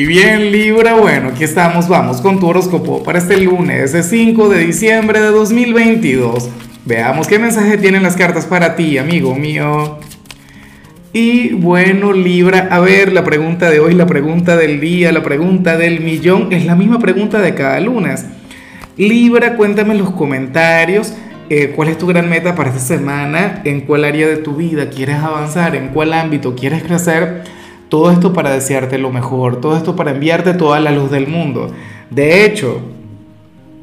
Y bien, Libra, bueno, aquí estamos, vamos con tu horóscopo para este lunes, ese 5 de diciembre de 2022. Veamos qué mensaje tienen las cartas para ti, amigo mío. Y bueno, Libra, a ver, la pregunta de hoy, la pregunta del día, la pregunta del millón, es la misma pregunta de cada lunes. Libra, cuéntame en los comentarios eh, cuál es tu gran meta para esta semana, en cuál área de tu vida quieres avanzar, en cuál ámbito quieres crecer todo esto para desearte lo mejor, todo esto para enviarte toda la luz del mundo. De hecho,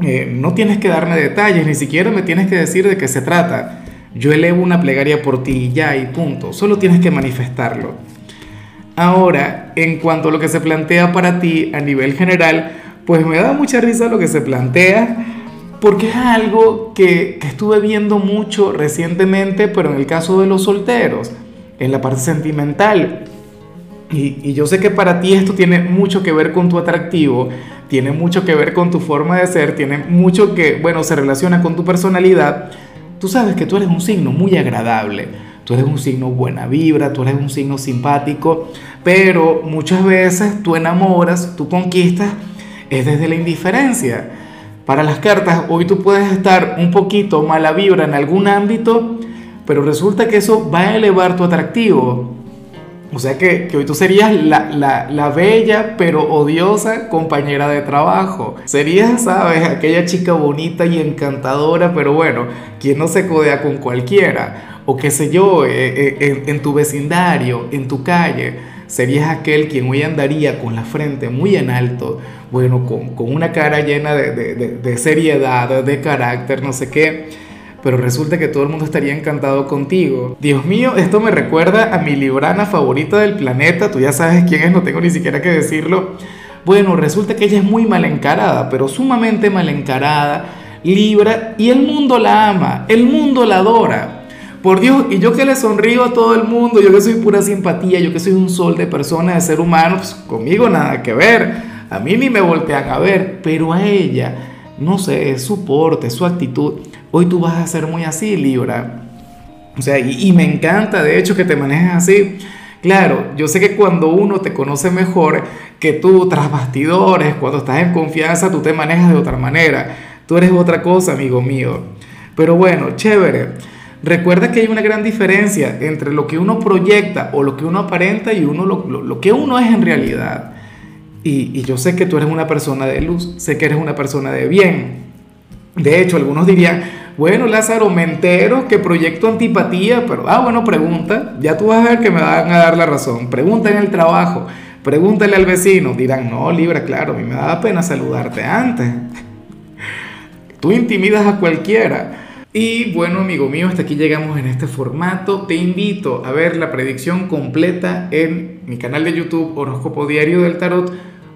eh, no tienes que darme detalles, ni siquiera me tienes que decir de qué se trata. Yo elevo una plegaria por ti ya y punto. Solo tienes que manifestarlo. Ahora, en cuanto a lo que se plantea para ti a nivel general, pues me da mucha risa lo que se plantea, porque es algo que, que estuve viendo mucho recientemente, pero en el caso de los solteros, en la parte sentimental. Y, yo sé que para ti esto tiene mucho que ver con tu atractivo, tiene mucho que ver con tu forma de ser, tiene mucho que, bueno, se relaciona con tu personalidad. Tú sabes que tú eres un signo muy agradable, tú eres un signo buena vibra, tú eres un signo simpático, pero muchas veces tú enamoras, tú conquistas, es desde la indiferencia. Para las cartas, hoy tú puedes estar un poquito mala vibra en algún ámbito, pero resulta que eso va a elevar tu atractivo. O sea que, hoy tú serías la, bella pero odiosa compañera de trabajo. Serías, sabes, aquella chica bonita y encantadora, pero bueno, quien no se codea con cualquiera. O qué sé yo, eh, eh, en, tu vecindario, en tu calle. Serías aquel quien hoy andaría con la frente muy en alto, bueno, con, una cara llena de, de seriedad, de carácter, no sé qué pero resulta que todo el mundo estaría encantado contigo. Dios mío, esto me recuerda a mi librana favorita del planeta, tú ya sabes quién es, no tengo ni siquiera que decirlo. Bueno, resulta que ella es muy mal encarada, pero sumamente mal encarada, Libra, y el mundo la ama, el mundo la adora. Por Dios, y yo que le sonrío a todo el mundo, yo que soy pura simpatía, yo que soy un sol de personas, de ser humano, pues conmigo nada que ver. A mí ni me voltean a ver, pero a ella, no sé, su porte, su actitud Hoy tú vas a ser muy así, Libra. O sea, y, me encanta, de hecho, que te manejes así. Claro, yo sé que cuando uno te conoce mejor que tú tras bastidores, cuando estás en confianza, tú te manejas de otra manera. Tú eres otra cosa, amigo mío. Pero bueno, chévere. Recuerda que hay una gran diferencia entre lo que uno proyecta o lo que uno aparenta y uno, lo, que uno es en realidad. Y, yo sé que tú eres una persona de luz, sé que eres una persona de bien. De hecho, algunos dirían, bueno, Lázaro, me entero que proyecto antipatía, pero, ah, bueno, pregunta, ya tú vas a ver que me van a dar la razón. Pregunta en el trabajo, pregúntale al vecino. Dirán, no, Libra, claro, a mí me da pena saludarte antes. Tú intimidas a cualquiera. Y bueno, amigo mío, hasta aquí llegamos en este formato. Te invito a ver la predicción completa en mi canal de YouTube Horóscopo Diario del Tarot